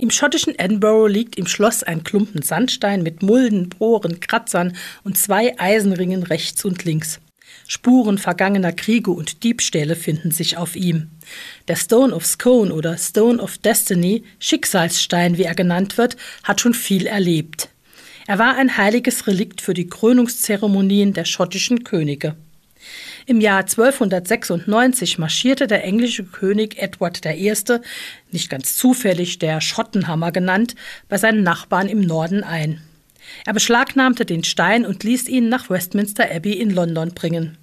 Im schottischen Edinburgh liegt im Schloss ein Klumpen Sandstein mit Mulden, Bohren, Kratzern und zwei Eisenringen rechts und links. Spuren vergangener Kriege und Diebstähle finden sich auf ihm. Der Stone of Scone oder Stone of Destiny, Schicksalsstein wie er genannt wird, hat schon viel erlebt. Er war ein heiliges Relikt für die Krönungszeremonien der schottischen Könige. Im Jahr 1296 marschierte der englische König Edward I., nicht ganz zufällig der Schottenhammer genannt, bei seinen Nachbarn im Norden ein. Er beschlagnahmte den Stein und ließ ihn nach Westminster Abbey in London bringen.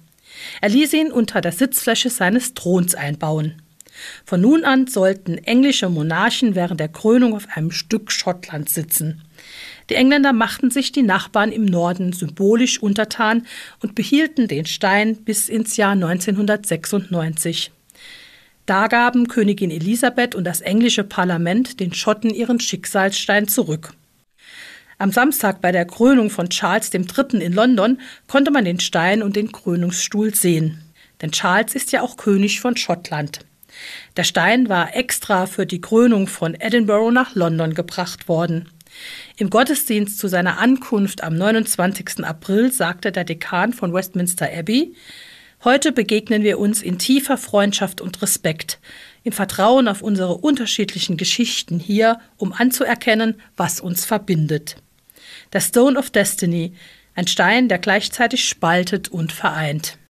Er ließ ihn unter der Sitzfläche seines Throns einbauen. Von nun an sollten englische Monarchen während der Krönung auf einem Stück Schottland sitzen. Die Engländer machten sich die Nachbarn im Norden symbolisch untertan und behielten den Stein bis ins Jahr 1996. Da gaben Königin Elisabeth und das englische Parlament den Schotten ihren Schicksalsstein zurück. Am Samstag bei der Krönung von Charles III. in London konnte man den Stein und den Krönungsstuhl sehen. Denn Charles ist ja auch König von Schottland. Der Stein war extra für die Krönung von Edinburgh nach London gebracht worden. Im Gottesdienst zu seiner Ankunft am 29. April sagte der Dekan von Westminster Abbey, Heute begegnen wir uns in tiefer Freundschaft und Respekt, im Vertrauen auf unsere unterschiedlichen Geschichten hier, um anzuerkennen, was uns verbindet. Der Stone of Destiny, ein Stein, der gleichzeitig spaltet und vereint.